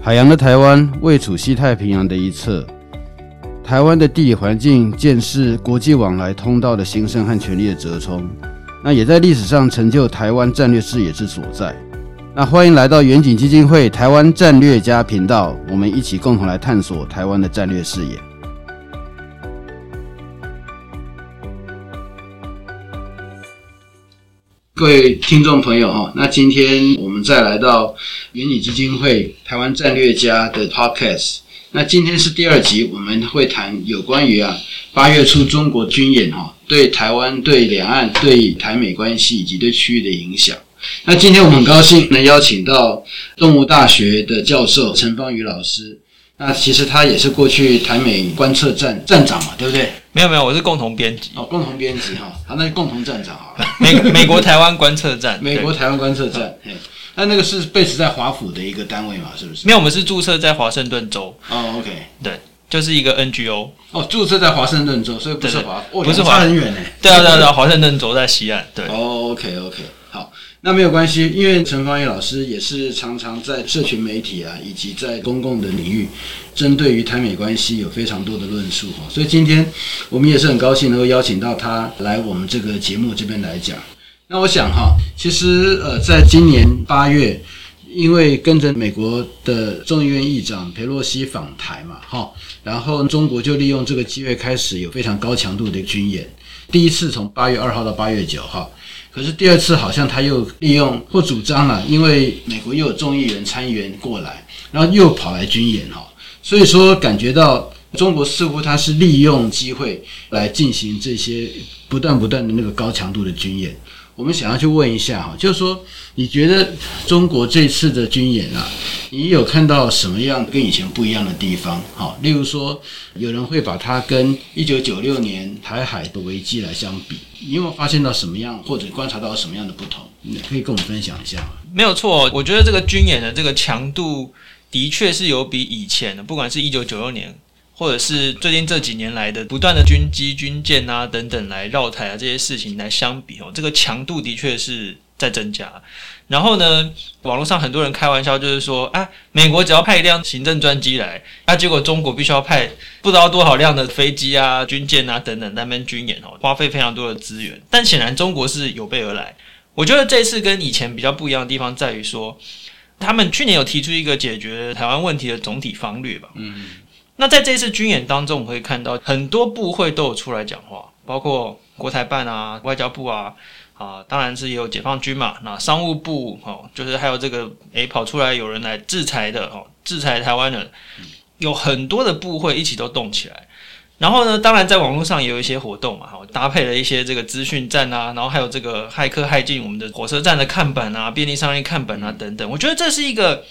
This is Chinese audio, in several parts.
海洋的台湾位处西太平洋的一侧，台湾的地理环境见识国际往来通道的兴盛和权力的折冲，那也在历史上成就台湾战略视野之所在。那欢迎来到远景基金会台湾战略家频道，我们一起共同来探索台湾的战略视野。各位听众朋友哈，那今天我们再来到远景基金会台湾战略家的 Podcast。那今天是第二集，我们会谈有关于啊八月初中国军演哈对台湾、对两岸、对台美关系以及对区域的影响。那今天我们很高兴能邀请到动物大学的教授陈方宇老师。那其实他也是过去台美观测站站长嘛，对不对？没有没有，我是共同编辑哦，共同编辑哈，好，那就共同站长好了。美美国台湾观测站，美国台湾观测站，嘿，那那个是 base 在华府的一个单位嘛，是不是？没有，我们是注册在华盛顿州。哦，OK，对，就是一个 NGO。哦，注册在华盛顿州，所以不是华，不是华很远呢。对啊对啊对啊，华盛顿州在西岸。对。哦，OK OK，好。那没有关系，因为陈方宇老师也是常常在社群媒体啊，以及在公共的领域，针对于台美关系有非常多的论述哈。所以今天我们也是很高兴能够邀请到他来我们这个节目这边来讲。那我想哈，其实呃，在今年八月，因为跟着美国的众议院议长佩洛西访台嘛，哈，然后中国就利用这个机会开始有非常高强度的军演，第一次从八月二号到八月九号。可是第二次好像他又利用或主张了，因为美国又有众议员参议员过来，然后又跑来军演哈，所以说感觉到中国似乎他是利用机会来进行这些不断不断的那个高强度的军演。我们想要去问一下哈，就是说你觉得中国这次的军演啊，你有看到什么样跟以前不一样的地方？哈，例如说有人会把它跟一九九六年台海的危机来相比。你有没有发现到什么样，或者观察到什么样的不同？你可以跟我们分享一下吗？没有错，我觉得这个军演的这个强度的确是有比以前的，不管是一九九六年，或者是最近这几年来的不断的军机、军舰啊等等来绕台啊这些事情来相比哦，这个强度的确是在增加。然后呢，网络上很多人开玩笑，就是说，啊，美国只要派一辆行政专机来，那、结果中国必须要派不知道多少辆的飞机啊、军舰啊等等那边军演哦，花费非常多的资源。但显然中国是有备而来。我觉得这次跟以前比较不一样的地方在于说，他们去年有提出一个解决台湾问题的总体方略吧。嗯。那在这次军演当中，我们可以看到很多部会都有出来讲话，包括国台办啊、外交部啊。啊，当然是也有解放军嘛，那商务部哦，就是还有这个诶跑出来有人来制裁的哦，制裁台湾人，有很多的部会一起都动起来。然后呢，当然在网络上也有一些活动嘛，哈，搭配了一些这个资讯站啊，然后还有这个骇客骇进我们的火车站的看板啊、便利商店看板啊等等。我觉得这是一个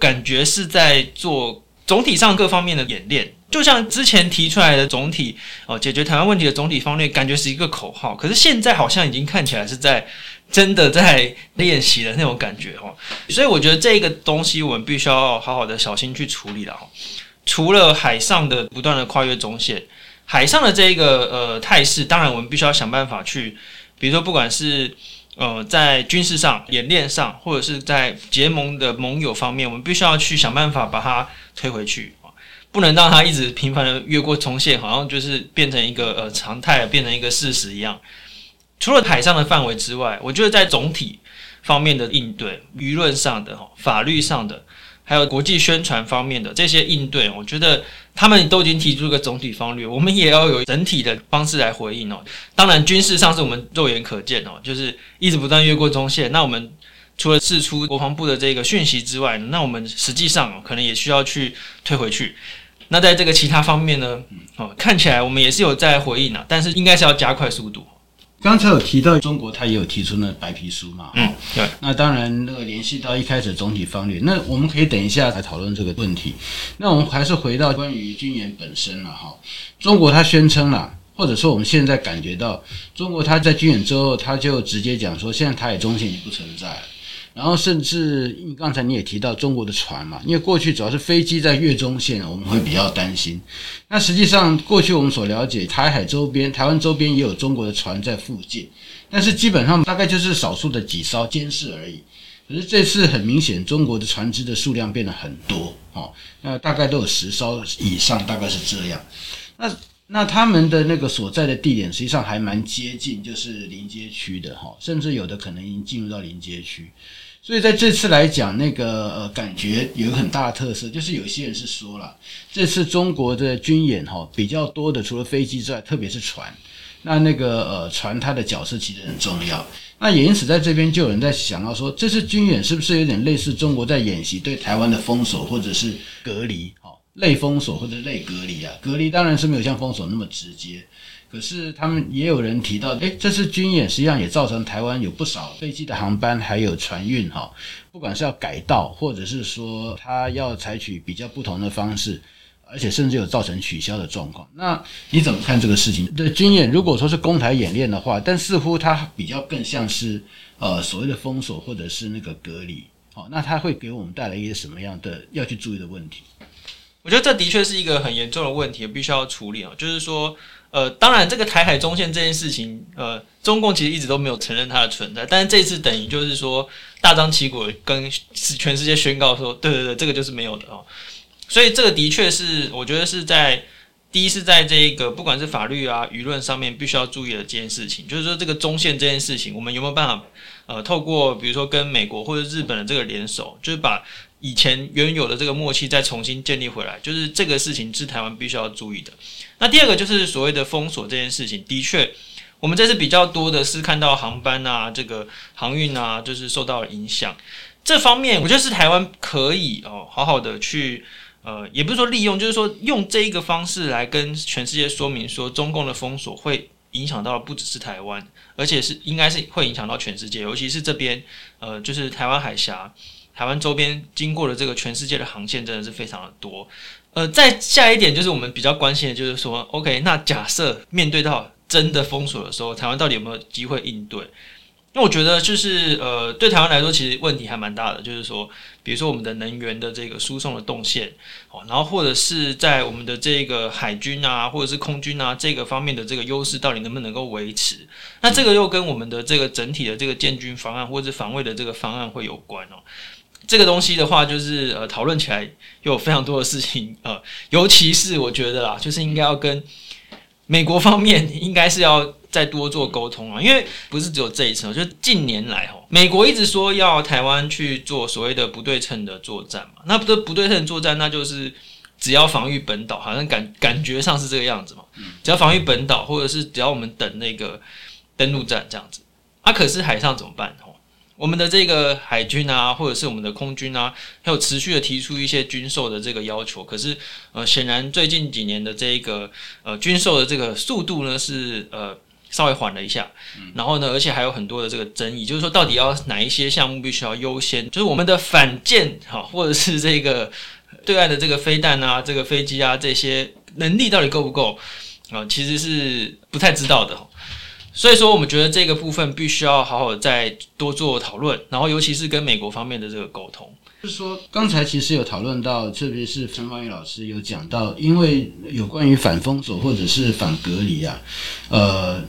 感觉是在做总体上各方面的演练。就像之前提出来的总体哦，解决台湾问题的总体方略，感觉是一个口号，可是现在好像已经看起来是在真的在练习的那种感觉哦。所以我觉得这个东西我们必须要好好的小心去处理了哦。除了海上的不断的跨越中线，海上的这一个呃态势，当然我们必须要想办法去，比如说不管是呃在军事上演练上，或者是在结盟的盟友方面，我们必须要去想办法把它推回去啊。不能让它一直频繁的越过中线，好像就是变成一个呃常态，变成一个事实一样。除了海上的范围之外，我觉得在总体方面的应对、舆论上的、法律上的，还有国际宣传方面的这些应对，我觉得他们都已经提出一个总体方略，我们也要有整体的方式来回应哦。当然，军事上是我们肉眼可见哦，就是一直不断越过中线。那我们除了释出国防部的这个讯息之外，那我们实际上可能也需要去退回去。那在这个其他方面呢？哦，看起来我们也是有在回应啊，但是应该是要加快速度。刚才有提到中国，他也有提出那白皮书嘛？嗯，对。那当然，那个联系到一开始总体方略，那我们可以等一下来讨论这个问题。那我们还是回到关于军演本身了哈。中国他宣称了，或者说我们现在感觉到，中国他在军演之后，他就直接讲说，现在台海中线已经不存在了。然后甚至，刚才你也提到中国的船嘛，因为过去主要是飞机在越中线，我们会比较担心。那实际上，过去我们所了解，台海周边、台湾周边也有中国的船在附近，但是基本上大概就是少数的几艘监视而已。可是这次很明显，中国的船只的数量变得很多，哦，那大概都有十艘以上，大概是这样。那那他们的那个所在的地点，实际上还蛮接近，就是临街区的，哈，甚至有的可能已经进入到临街区。所以在这次来讲，那个呃，感觉有很大的特色，就是有些人是说了，这次中国的军演哈比较多的，除了飞机之外，特别是船。那那个呃，船它的角色其实很重要。那也因此在这边就有人在想到说，这次军演是不是有点类似中国在演习对台湾的封锁或者是隔离？哈，类封锁或者类隔离啊？隔离当然是没有像封锁那么直接。可是他们也有人提到，诶，这次军演实际上也造成台湾有不少飞机的航班还有船运哈，不管是要改道，或者是说他要采取比较不同的方式，而且甚至有造成取消的状况。那你怎么看这个事情？对军演，如果说是攻台演练的话，但似乎它比较更像是呃所谓的封锁或者是那个隔离，好，那它会给我们带来一些什么样的要去注意的问题？我觉得这的确是一个很严重的问题，必须要处理啊，就是说。呃，当然，这个台海中线这件事情，呃，中共其实一直都没有承认它的存在，但是这次等于就是说大张旗鼓跟全世界宣告说，对对对，这个就是没有的哦。所以这个的确是，我觉得是在第一是在这个不管是法律啊、舆论上面必须要注意的这件事情，就是说这个中线这件事情，我们有没有办法呃，透过比如说跟美国或者日本的这个联手，就是把以前原有的这个默契再重新建立回来，就是这个事情是台湾必须要注意的。那第二个就是所谓的封锁这件事情，的确，我们这次比较多的是看到航班啊，这个航运啊，就是受到了影响。这方面，我觉得是台湾可以哦，好好的去，呃，也不是说利用，就是说用这一个方式来跟全世界说明说，中共的封锁会影响到不只是台湾，而且是应该是会影响到全世界，尤其是这边，呃，就是台湾海峡、台湾周边经过的这个全世界的航线真的是非常的多。呃，再下一点就是我们比较关心的，就是说，OK，那假设面对到真的封锁的时候，台湾到底有没有机会应对？那我觉得就是，呃，对台湾来说，其实问题还蛮大的，就是说，比如说我们的能源的这个输送的动线，哦，然后或者是在我们的这个海军啊，或者是空军啊这个方面的这个优势，到底能不能够维持？那这个又跟我们的这个整体的这个建军方案或者是防卫的这个方案会有关哦。这个东西的话，就是呃，讨论起来有非常多的事情，呃，尤其是我觉得啦，就是应该要跟美国方面应该是要再多做沟通啊，因为不是只有这一次，就是近年来哦，美国一直说要台湾去做所谓的不对称的作战嘛，那不对不对称作战，那就是只要防御本岛，好像感感觉上是这个样子嘛，只要防御本岛，或者是只要我们等那个登陆战这样子，啊，可是海上怎么办？我们的这个海军啊，或者是我们的空军啊，还有持续的提出一些军售的这个要求。可是，呃，显然最近几年的这个呃军售的这个速度呢，是呃稍微缓了一下。然后呢，而且还有很多的这个争议，就是说到底要哪一些项目必须要优先？就是我们的反舰哈，或者是这个对岸的这个飞弹啊，这个飞机啊，这些能力到底够不够啊？其实是不太知道的。所以说，我们觉得这个部分必须要好好再多做讨论，然后尤其是跟美国方面的这个沟通。就是说，刚才其实有讨论到，特别是陈方宇老师有讲到，因为有关于反封锁或者是反隔离啊，呃，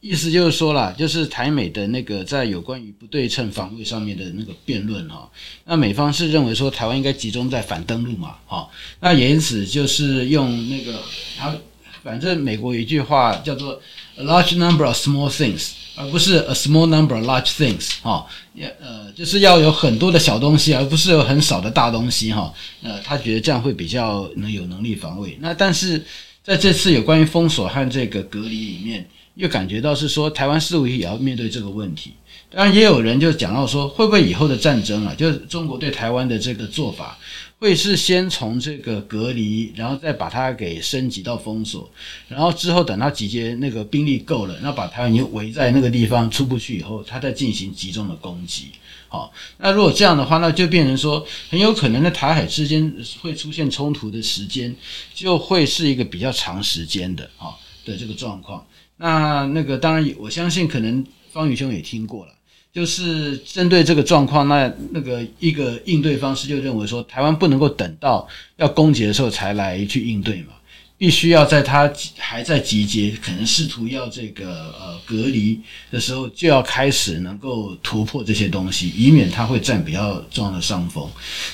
意思就是说啦，就是台美的那个在有关于不对称防卫上面的那个辩论哈，那美方是认为说台湾应该集中在反登陆嘛，哈，那也因此就是用那个他。反正美国一句话叫做 "a large number of small things"，而不是 "a small number of large things"。哈，也呃，就是要有很多的小东西，而不是有很少的大东西。哈，呃，他觉得这样会比较能有能力防卫。那但是在这次有关于封锁和这个隔离里面，又感觉到是说台湾似乎也要面对这个问题。当然，也有人就讲到说，会不会以后的战争啊，就是中国对台湾的这个做法。会是先从这个隔离，然后再把它给升级到封锁，然后之后等他集结那个兵力够了，那把台湾又围在那个地方出不去以后，他再进行集中的攻击。好，那如果这样的话，那就变成说很有可能在台海之间会出现冲突的时间，就会是一个比较长时间的啊的这个状况。那那个当然，我相信可能方宇兄也听过了。就是针对这个状况，那那个一个应对方式就认为说，台湾不能够等到要攻击的时候才来去应对嘛。必须要在他还在集结，可能试图要这个呃隔离的时候，就要开始能够突破这些东西，以免他会占比较重要的上风。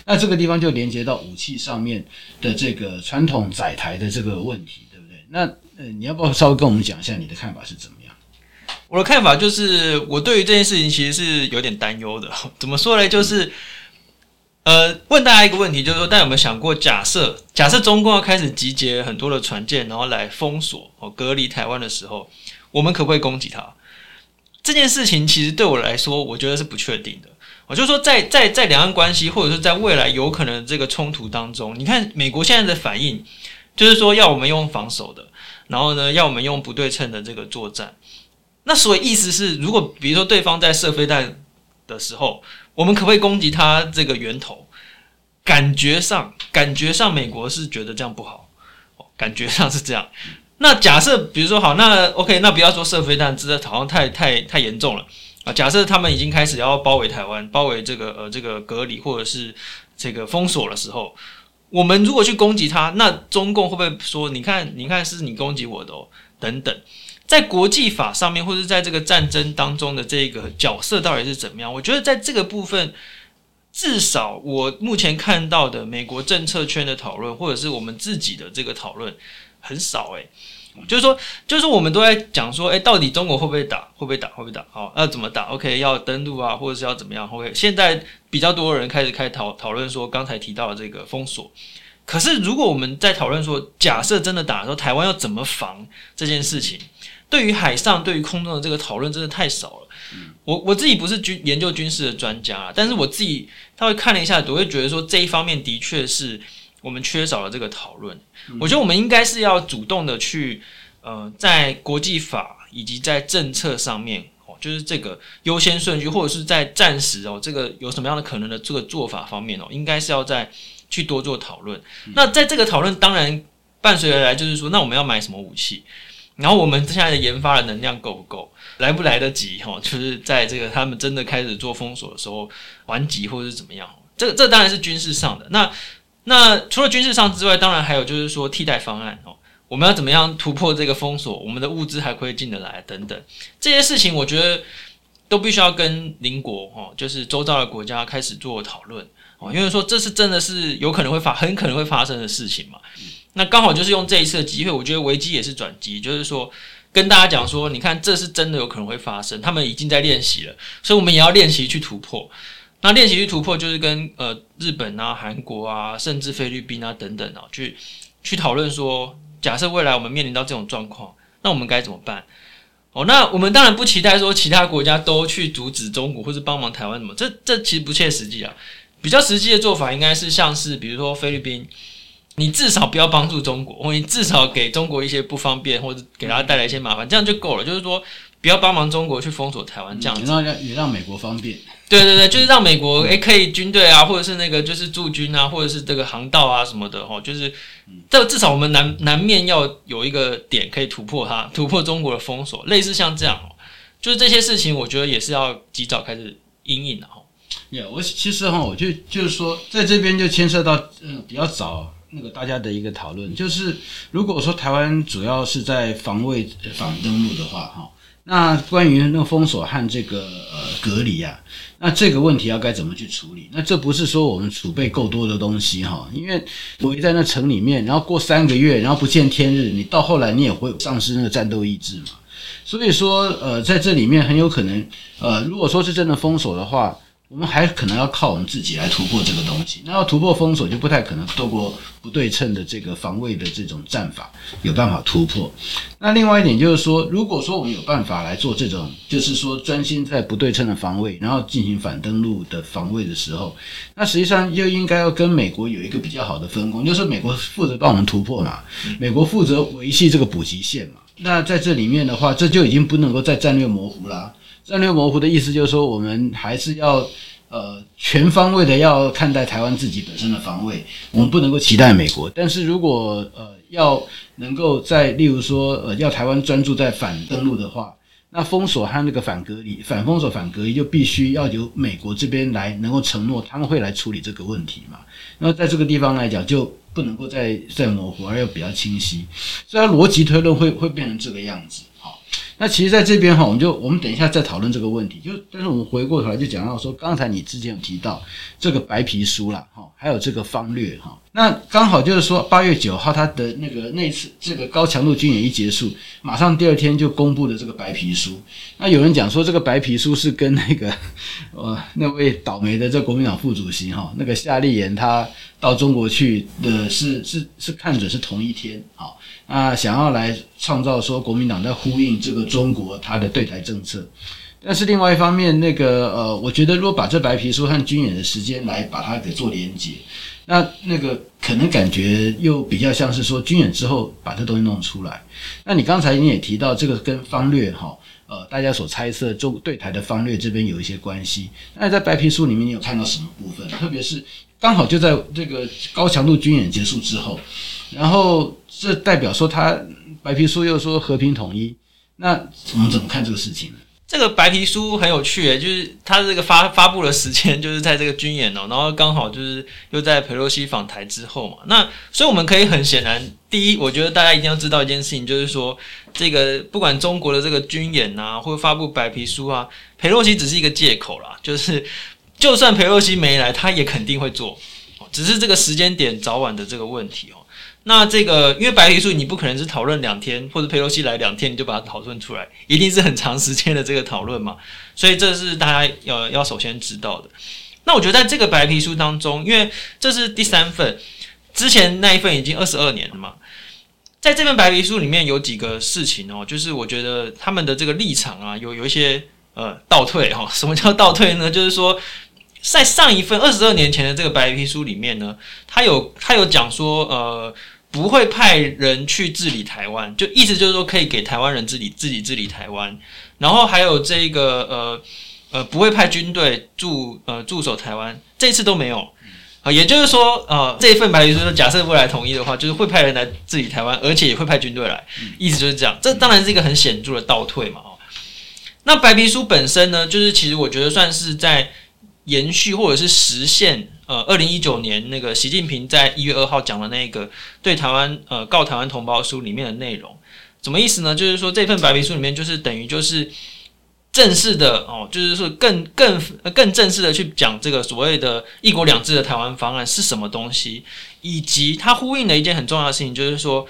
那这个地方就连接到武器上面的这个传统载台的这个问题，对不对？那呃，你要不要稍微跟我们讲一下你的看法是怎么样？我的看法就是，我对于这件事情其实是有点担忧的。怎么说呢？就是。呃，问大家一个问题，就是说，大家有没有想过，假设假设中共要开始集结很多的船舰，然后来封锁哦隔离台湾的时候，我们可不可以攻击它？这件事情其实对我来说，我觉得是不确定的。我就说在，在在在两岸关系，或者是在未来有可能这个冲突当中，你看美国现在的反应，就是说要我们用防守的，然后呢，要我们用不对称的这个作战。那所以意思是，如果比如说对方在射飞弹的时候，我们可不可以攻击他这个源头？感觉上，感觉上，美国是觉得这样不好，感觉上是这样。那假设，比如说好，那 OK，那不要说射飞弹，这好像太太太严重了啊。假设他们已经开始要包围台湾，包围这个呃这个隔离或者是这个封锁的时候，我们如果去攻击他，那中共会不会说，你看，你看，是你攻击我的哦，等等。在国际法上面，或者在这个战争当中的这个角色到底是怎么样？我觉得在这个部分，至少我目前看到的美国政策圈的讨论，或者是我们自己的这个讨论很少。诶，就是说，就是我们都在讲说，诶，到底中国会不会打？会不会打？会不会打？好，要怎么打？OK，要登陆啊，或者是要怎么样？OK，现在比较多人开始开讨讨论说，刚才提到的这个封锁。可是如果我们在讨论说，假设真的打的时候，台湾要怎么防这件事情？对于海上、对于空中的这个讨论真的太少了。我我自己不是军研究军事的专家，但是我自己他会看了一下，我会觉得说这一方面的确是我们缺少了这个讨论。我觉得我们应该是要主动的去呃，在国际法以及在政策上面哦，就是这个优先顺序，或者是在暂时哦，这个有什么样的可能的这个做法方面哦，应该是要再去多做讨论。那在这个讨论，当然伴随而来就是说，那我们要买什么武器？然后我们现在的研发的能量够不够，来不来得及？哈，就是在这个他们真的开始做封锁的时候，还击或者是怎么样？这这当然是军事上的。那那除了军事上之外，当然还有就是说替代方案哦，我们要怎么样突破这个封锁？我们的物资还可以进得来等等这些事情，我觉得都必须要跟邻国哦，就是周遭的国家开始做讨论哦，因为说这是真的是有可能会发，很可能会发生的事情嘛。那刚好就是用这一次的机会，我觉得危机也是转机，就是说跟大家讲说，你看这是真的有可能会发生，他们已经在练习了，所以我们也要练习去突破。那练习去突破，就是跟呃日本啊、韩国啊，甚至菲律宾啊等等啊，去去讨论说，假设未来我们面临到这种状况，那我们该怎么办？哦，那我们当然不期待说其他国家都去阻止中国或是帮忙台湾什么，这这其实不切实际啊。比较实际的做法应该是像是比如说菲律宾。你至少不要帮助中国，或你至少给中国一些不方便，或者给他带来一些麻烦，这样就够了。就是说，不要帮忙中国去封锁台湾，这样子。让让也让美国方便。对对对，就是让美国诶可以军队啊，或者是那个就是驻军啊，或者是这个航道啊什么的哦，就是这至少我们南南面要有一个点可以突破它，突破中国的封锁，类似像这样哦，就是这些事情，我觉得也是要及早开始应应的哈。Yeah, 我其实哈，我就就是说，在这边就牵涉到嗯比较早。那个大家的一个讨论就是，如果说台湾主要是在防卫、反登陆的话，哈，那关于那个封锁和这个呃隔离啊，那这个问题要该怎么去处理？那这不是说我们储备够多的东西哈，因为围在那城里面，然后过三个月，然后不见天日，你到后来你也会丧失那个战斗意志嘛。所以说，呃，在这里面很有可能，呃，如果说是真的封锁的话。我们还可能要靠我们自己来突破这个东西。那要突破封锁，就不太可能透过不对称的这个防卫的这种战法有办法突破。那另外一点就是说，如果说我们有办法来做这种，就是说专心在不对称的防卫，然后进行反登陆的防卫的时候，那实际上又应该要跟美国有一个比较好的分工，就是美国负责帮我们突破嘛，美国负责维系这个补给线嘛。那在这里面的话，这就已经不能够再战略模糊啦。战略模糊的意思就是说，我们还是要呃全方位的要看待台湾自己本身的防卫，我们不能够期待美国。但是如果呃要能够在例如说呃要台湾专注在反登陆的话，那封锁和那个反隔离、反封锁、反隔离，就必须要由美国这边来能够承诺他们会来处理这个问题嘛。那在这个地方来讲，就不能够再再模糊，而要比较清晰，所以逻辑推论会会变成这个样子。那其实，在这边哈，我们就我们等一下再讨论这个问题。就但是我们回过头来就讲到说，刚才你之前有提到这个白皮书啦，哈，还有这个方略哈。那刚好就是说，八月九号他的那个那次这个高强度军演一结束，马上第二天就公布了这个白皮书。那有人讲说，这个白皮书是跟那个 呃那位倒霉的这国民党副主席哈，那个夏立言他到中国去的是是是看准是同一天啊。那，想要来创造说国民党在呼应这个中国他的对台政策，但是另外一方面，那个呃，我觉得如果把这白皮书和军演的时间来把它给做连接，那那个可能感觉又比较像是说军演之后把这东西弄出来。那你刚才你也提到这个跟方略哈，呃，大家所猜测中对台的方略这边有一些关系。那在白皮书里面你有看到什么部分？特别是刚好就在这个高强度军演结束之后。然后这代表说他白皮书又说和平统一，那我们怎么看这个事情呢？这个白皮书很有趣诶，就是他这个发发布的时间就是在这个军演哦，然后刚好就是又在佩洛西访台之后嘛。那所以我们可以很显然，第一，我觉得大家一定要知道一件事情，就是说这个不管中国的这个军演啊，或者发布白皮书啊，佩洛西只是一个借口啦，就是就算佩洛西没来，他也肯定会做，只是这个时间点早晚的这个问题哦。那这个，因为白皮书你不可能是讨论两天，或者佩洛西来两天你就把它讨论出来，一定是很长时间的这个讨论嘛，所以这是大家要要首先知道的。那我觉得在这个白皮书当中，因为这是第三份，之前那一份已经二十二年了嘛，在这份白皮书里面有几个事情哦，就是我觉得他们的这个立场啊，有有一些呃倒退哈。什么叫倒退呢？就是说。在上一份二十二年前的这个白皮书里面呢，他有他有讲说，呃，不会派人去治理台湾，就意思就是说可以给台湾人治理自己治理台湾，然后还有这个呃呃不会派军队驻呃驻守台湾，这次都没有。啊，呃，也就是说呃这一份白皮书假设未来同意的话，就是会派人来治理台湾，而且也会派军队来，意思就是这样，这当然是一个很显著的倒退嘛，哦，那白皮书本身呢，就是其实我觉得算是在。延续或者是实现，呃，二零一九年那个习近平在一月二号讲的那个对台湾呃告台湾同胞书里面的内容，什么意思呢？就是说这份白皮书里面就是等于就是正式的哦，就是说更更更正式的去讲这个所谓的一国两制的台湾方案是什么东西，以及它呼应的一件很重要的事情，就是说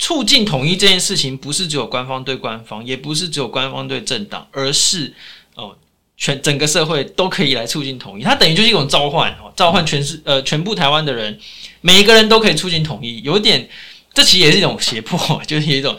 促进统一这件事情不是只有官方对官方，也不是只有官方对政党，而是哦。全整个社会都可以来促进统一，它等于就是一种召唤，召唤全是呃全部台湾的人，每一个人都可以促进统一，有点，这其实也是一种胁迫，就是一种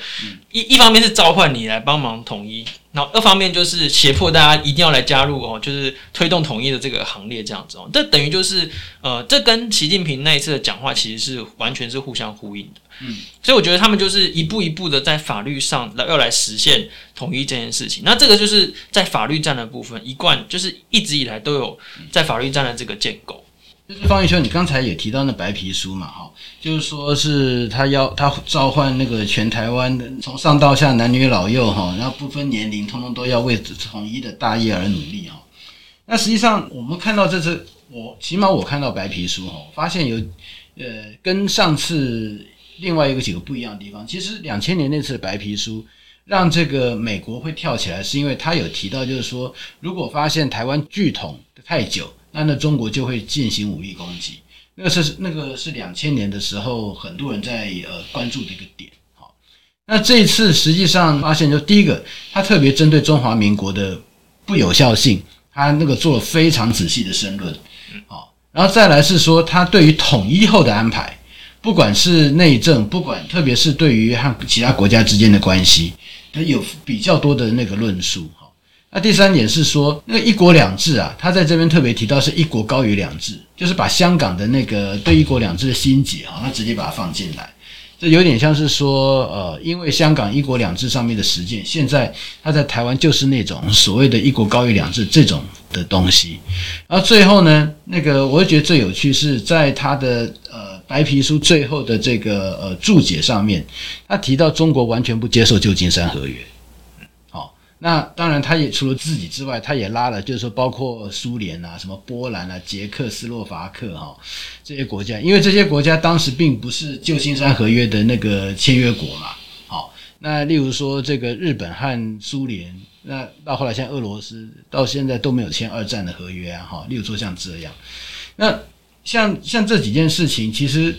一一方面是召唤你来帮忙统一，然后二方面就是胁迫大家一定要来加入哦，就是推动统一的这个行列这样子哦，这等于就是呃，这跟习近平那一次的讲话其实是完全是互相呼应的。嗯，所以我觉得他们就是一步一步的在法律上来要来实现统一这件事情。那这个就是在法律战的部分，一贯就是一直以来都有在法律战的这个建构。就是方宇兄，你刚才也提到那白皮书嘛，哈，就是说是他要他召唤那个全台湾的从上到下男女老幼哈，然后不分年龄，通通都要为统一的大业而努力哈。那实际上我们看到这次，我起码我看到白皮书哈，发现有呃跟上次。另外一个几个不一样的地方，其实两千年那次白皮书让这个美国会跳起来，是因为他有提到，就是说如果发现台湾拒统太久，那那中国就会进行武力攻击。那个是那个是两千年的时候，很多人在呃关注的一个点。好，那这一次实际上发现，就第一个，他特别针对中华民国的不有效性，他那个做了非常仔细的申论。好，然后再来是说他对于统一后的安排。不管是内政，不管特别是对于和其他国家之间的关系，他有比较多的那个论述。那第三点是说，那个一国两制啊，他在这边特别提到是一国高于两制，就是把香港的那个对一国两制的心结哈，他直接把它放进来，这有点像是说，呃，因为香港一国两制上面的实践，现在他在台湾就是那种所谓的一国高于两制这种的东西。然后最后呢，那个我会觉得最有趣是在他的呃。白皮书最后的这个呃注解上面，他提到中国完全不接受旧金山合约，那当然，他也除了自己之外，他也拉了，就是说包括苏联啊、什么波兰啊、捷克斯洛伐克哈、这些国家，因为这些国家当时并不是旧金山合约的那个签约国嘛。好、那例如说这个日本和苏联，那到后来像俄罗斯，到现在都没有签二战的合约啊。哈、例如说像这样，那像像这几件事情，其实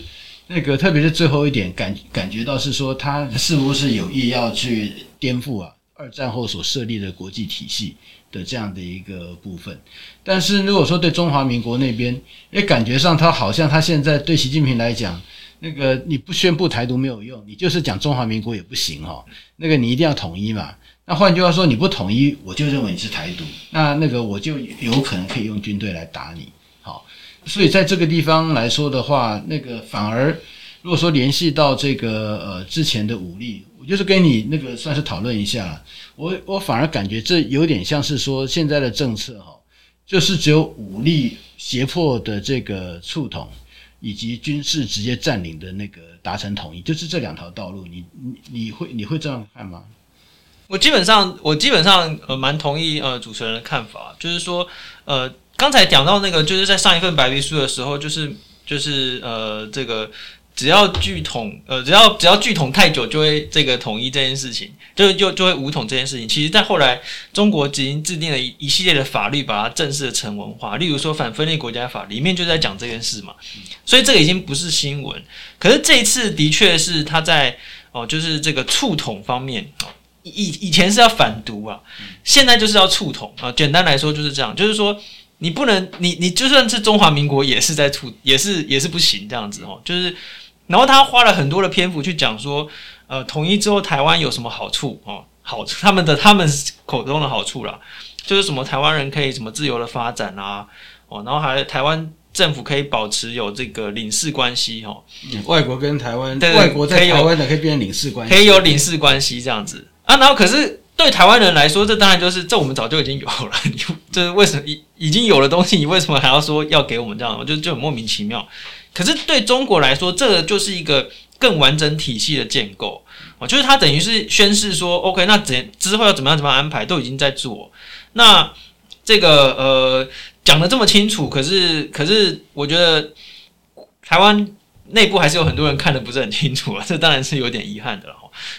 那个特别是最后一点，感感觉到是说他是不是有意要去颠覆啊？二战后所设立的国际体系的这样的一个部分，但是如果说对中华民国那边，也感觉上他好像他现在对习近平来讲，那个你不宣布台独没有用，你就是讲中华民国也不行哈，那个你一定要统一嘛。那换句话说，你不统一，我就认为你是台独，那那个我就有可能可以用军队来打你。好，所以在这个地方来说的话，那个反而如果说联系到这个呃之前的武力。我就是跟你那个算是讨论一下，我我反而感觉这有点像是说现在的政策哈，就是只有武力胁迫的这个促统，以及军事直接占领的那个达成统一，就是这两条道路，你你你会你会这样看吗？我基本上我基本上呃蛮同意呃主持人的看法，就是说呃刚才讲到那个就是在上一份白皮书的时候，就是就是呃这个。只要剧统，呃，只要只要剧统太久，就会这个统一这件事情，就就就会武统这件事情。其实，在后来，中国已经制定了一一系列的法律，把它正式的成文化。例如说，反分裂国家法里面就在讲这件事嘛。所以，这个已经不是新闻。可是这一次，的确是他在哦，就是这个促统方面，以以前是要反独啊，现在就是要促统啊。简单来说就是这样，就是说你不能，你你就算是中华民国，也是在促，也是也是不行这样子哦，就是。然后他花了很多的篇幅去讲说，呃，统一之后台湾有什么好处哦？好，他们的他们口中的好处啦，就是什么台湾人可以什么自由的发展啊，哦，然后还台湾政府可以保持有这个领事关系哦，嗯、外国跟台湾，对外国在台湾的可以变成领事关系，可以有领事关系这样子啊。然后可是对台湾人来说，这当然就是这我们早就已经有了，你这为什么已已经有了东西，你为什么还要说要给我们这样？就就很莫名其妙。可是对中国来说，这个就是一个更完整体系的建构哦，就是他等于是宣示说，OK，那怎之后要怎么样怎么样安排，都已经在做。那这个呃讲的这么清楚，可是可是我觉得台湾内部还是有很多人看的不是很清楚啊，这当然是有点遗憾的了。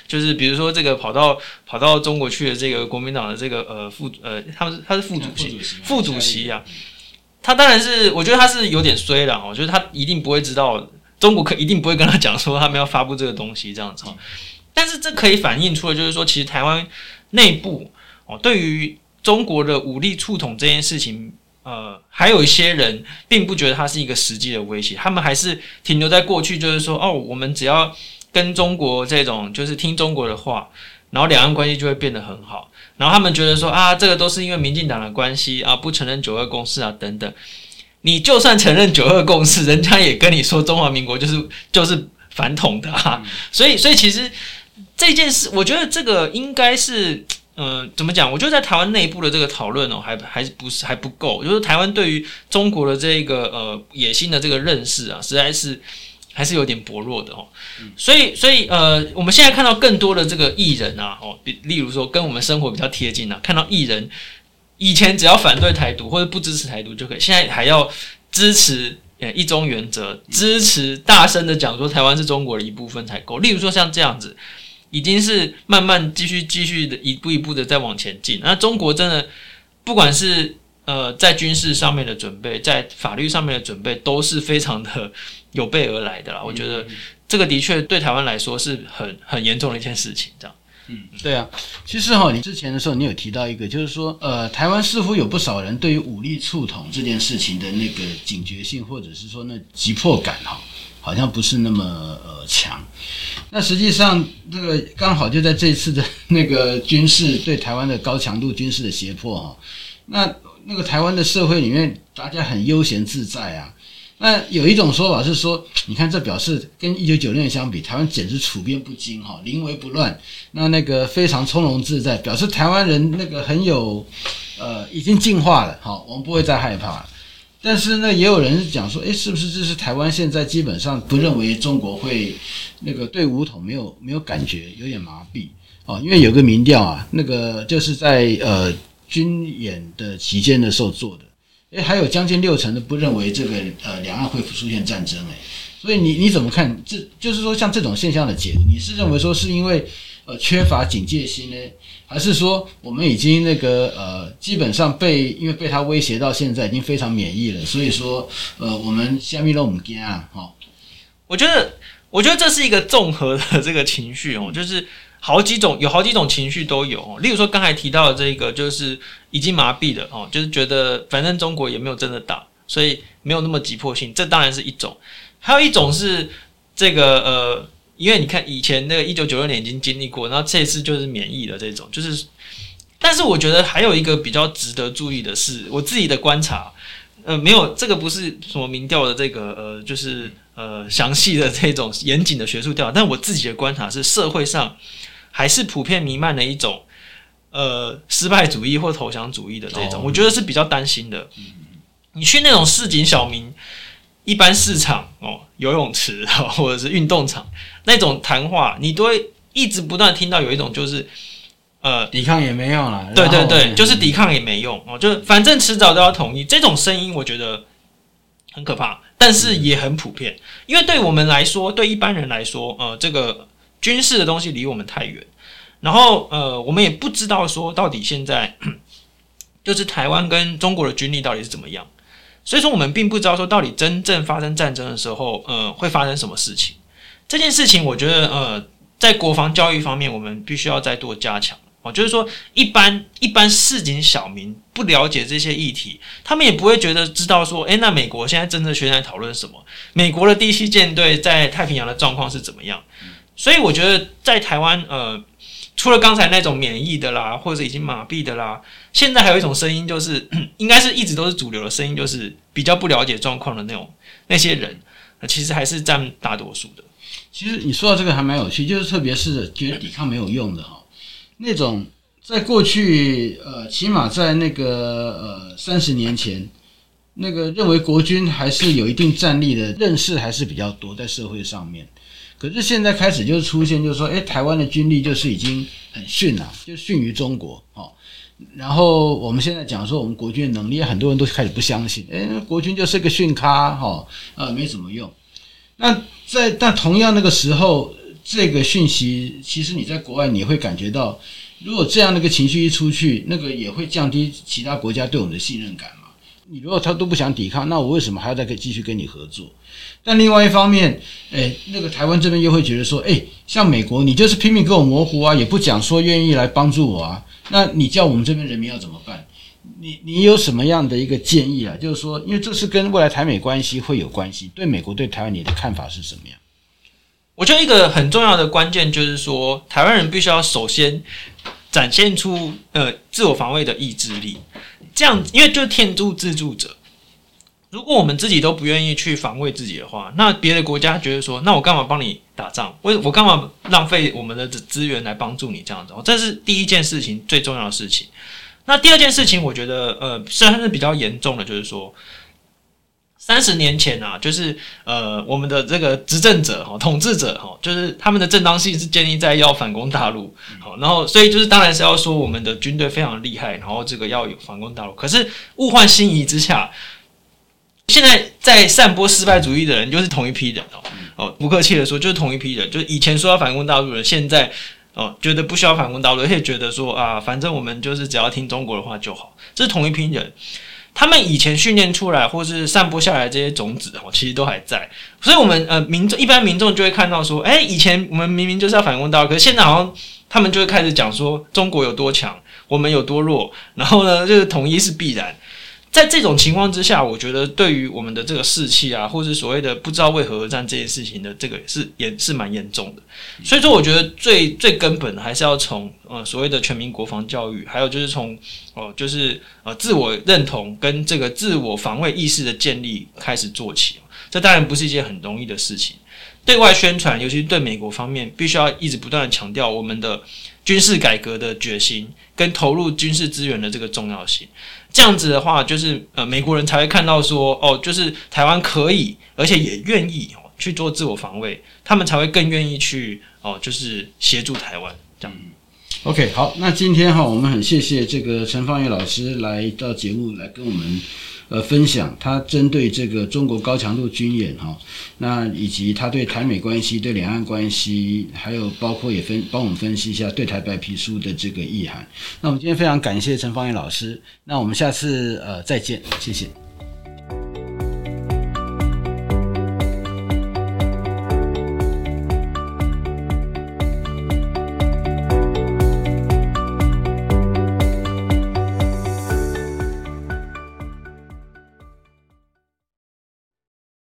就是比如说这个跑到跑到中国去的这个国民党的这个呃副呃，他们是他是副主席副主席啊。他当然是，我觉得他是有点衰了。我觉得他一定不会知道，中国可一定不会跟他讲说他们要发布这个东西这样子。但是这可以反映出的就是说，其实台湾内部哦，对于中国的武力触统这件事情，呃，还有一些人并不觉得它是一个实际的威胁，他们还是停留在过去，就是说，哦，我们只要跟中国这种，就是听中国的话，然后两岸关系就会变得很好。然后他们觉得说啊，这个都是因为民进党的关系啊，不承认九二共识啊等等。你就算承认九二共识，人家也跟你说中华民国就是就是反统的啊。所以，所以其实这件事，我觉得这个应该是，嗯、呃，怎么讲？我觉得在台湾内部的这个讨论哦，还还是不是还不够。就是台湾对于中国的这个呃野心的这个认识啊，实在是。还是有点薄弱的哦，所以所以呃，我们现在看到更多的这个艺人啊，哦，比例如说跟我们生活比较贴近啊，看到艺人以前只要反对台独或者不支持台独就可以，现在还要支持呃一中原则，支持大声的讲说台湾是中国的一部分才够。例如说像这样子，已经是慢慢继续继续的一步一步的在往前进。那中国真的不管是呃在军事上面的准备，在法律上面的准备，都是非常的。有备而来的啦，我觉得这个的确对台湾来说是很很严重的一件事情，这样。嗯，对啊，其实哈，你之前的时候你有提到一个，就是说，呃，台湾似乎有不少人对于武力促统这件事情的那个警觉性，或者是说那急迫感哈，好像不是那么呃强。那实际上这个刚好就在这次的那个军事对台湾的高强度军事的胁迫哈，那那个台湾的社会里面大家很悠闲自在啊。那有一种说法是说，你看这表示跟一九九六年相比，台湾简直处变不惊哈，临危不乱，那那个非常从容自在，表示台湾人那个很有，呃，已经进化了哈，我们不会再害怕了。但是呢，也有人讲说，诶，是不是这是台湾现在基本上不认为中国会那个对武统没有没有感觉，有点麻痹，哦，因为有个民调啊，那个就是在呃军演的期间的时候做的，诶，还有将近六成的不认为这个呃两岸会出现战争诶，所以你你怎么看？这就是说像这种现象的解读，你是认为说是因为呃缺乏警戒心呢，还是说我们已经那个呃基本上被因为被他威胁到现在已经非常免疫了，所以说呃我们虾米都不惊啊？哈，我觉得我觉得这是一个综合的这个情绪哦，就是。好几种，有好几种情绪都有。例如说，刚才提到的这个，就是已经麻痹了哦，就是觉得反正中国也没有真的打，所以没有那么急迫性。这当然是一种。还有一种是这个呃，因为你看以前那个一九九六年已经经历过，然后这次就是免疫的这种，就是。但是我觉得还有一个比较值得注意的是，我自己的观察，呃，没有这个不是什么民调的这个呃，就是呃详细的这种严谨的学术调查，但我自己的观察是社会上。还是普遍弥漫的一种，呃，失败主义或投降主义的这种，我觉得是比较担心的。你去那种市井小民、一般市场哦，游泳池或者是运动场那种谈话，你都会一直不断听到有一种就是，呃，抵抗也没用了。对对对，就是抵抗也没用哦，就反正迟早都要统一。这种声音我觉得很可怕，但是也很普遍，因为对我们来说，对一般人来说，呃，这个。军事的东西离我们太远，然后呃，我们也不知道说到底现在 就是台湾跟中国的军力到底是怎么样，所以说我们并不知道说到底真正发生战争的时候，呃，会发生什么事情。这件事情我觉得呃，在国防教育方面，我们必须要再多加强哦。就是说，一般一般市井小民不了解这些议题，他们也不会觉得知道说，诶，那美国现在真正学在讨论什么？美国的第七舰队在太平洋的状况是怎么样？所以我觉得在台湾，呃，除了刚才那种免疫的啦，或者已经麻痹的啦，现在还有一种声音，就是 应该是一直都是主流的声音，就是比较不了解状况的那种那些人，其实还是占大多数的。其实你说到这个还蛮有趣，就是特别是觉得抵抗没有用的哈，那种在过去，呃，起码在那个呃三十年前，那个认为国军还是有一定战力的认识还是比较多在社会上面。可是现在开始就是出现，就是说，诶，台湾的军力就是已经很逊了，就逊于中国，哦。然后我们现在讲说我们国军的能力，很多人都开始不相信，诶，国军就是个逊咖，哈，呃，没什么用。那在但同样那个时候，这个讯息其实你在国外你会感觉到，如果这样的一个情绪一出去，那个也会降低其他国家对我们的信任感。你如果他都不想抵抗，那我为什么还要再继续跟你合作？但另外一方面，诶，那个台湾这边又会觉得说，诶，像美国，你就是拼命跟我模糊啊，也不讲说愿意来帮助我啊，那你叫我们这边人民要怎么办？你你有什么样的一个建议啊？就是说，因为这是跟未来台美关系会有关系，对美国对台湾你的看法是什么样？我觉得一个很重要的关键就是说，台湾人必须要首先展现出呃自我防卫的意志力。这样，因为就是天助自助者。如果我们自己都不愿意去防卫自己的话，那别的国家觉得说，那我干嘛帮你打仗？我我干嘛浪费我们的资源来帮助你这样子？这是第一件事情，最重要的事情。那第二件事情，我觉得呃，虽然是比较严重的，就是说。三十年前啊，就是呃，我们的这个执政者哈，统治者哈，就是他们的正当性是建立在要反攻大陆，好，然后所以就是当然是要说我们的军队非常厉害，然后这个要有反攻大陆。可是物换星移之下，现在在散播失败主义的人就是同一批人哦哦，不客气的说，就是同一批人，就是以前说要反攻大陆的人，现在哦觉得不需要反攻大陆，而且觉得说啊，反正我们就是只要听中国的话就好，这是同一批人。他们以前训练出来或是散播下来这些种子哦，其实都还在，所以我们呃民众一般民众就会看到说，诶，以前我们明明就是要反攻大陆，可是现在好像他们就会开始讲说中国有多强，我们有多弱，然后呢，就是统一是必然。在这种情况之下，我觉得对于我们的这个士气啊，或是所谓的不知道为何而战这件事情的这个是也是蛮严重的。所以说，我觉得最最根本的还是要从呃所谓的全民国防教育，还有就是从哦、就是呃自我认同跟这个自我防卫意识的建立开始做起。这当然不是一件很容易的事情。对外宣传，尤其是对美国方面，必须要一直不断的强调我们的军事改革的决心跟投入军事资源的这个重要性。这样子的话，就是呃，美国人才会看到说，哦，就是台湾可以，而且也愿意去做自我防卫，他们才会更愿意去哦，就是协助台湾这样。OK，好，那今天哈，我们很谢谢这个陈方宇老师来到节目来跟我们。呃，分享他针对这个中国高强度军演哈，那以及他对台美关系、对两岸关系，还有包括也分帮我们分析一下对台白皮书的这个意涵。那我们今天非常感谢陈方宇老师，那我们下次呃再见，谢谢。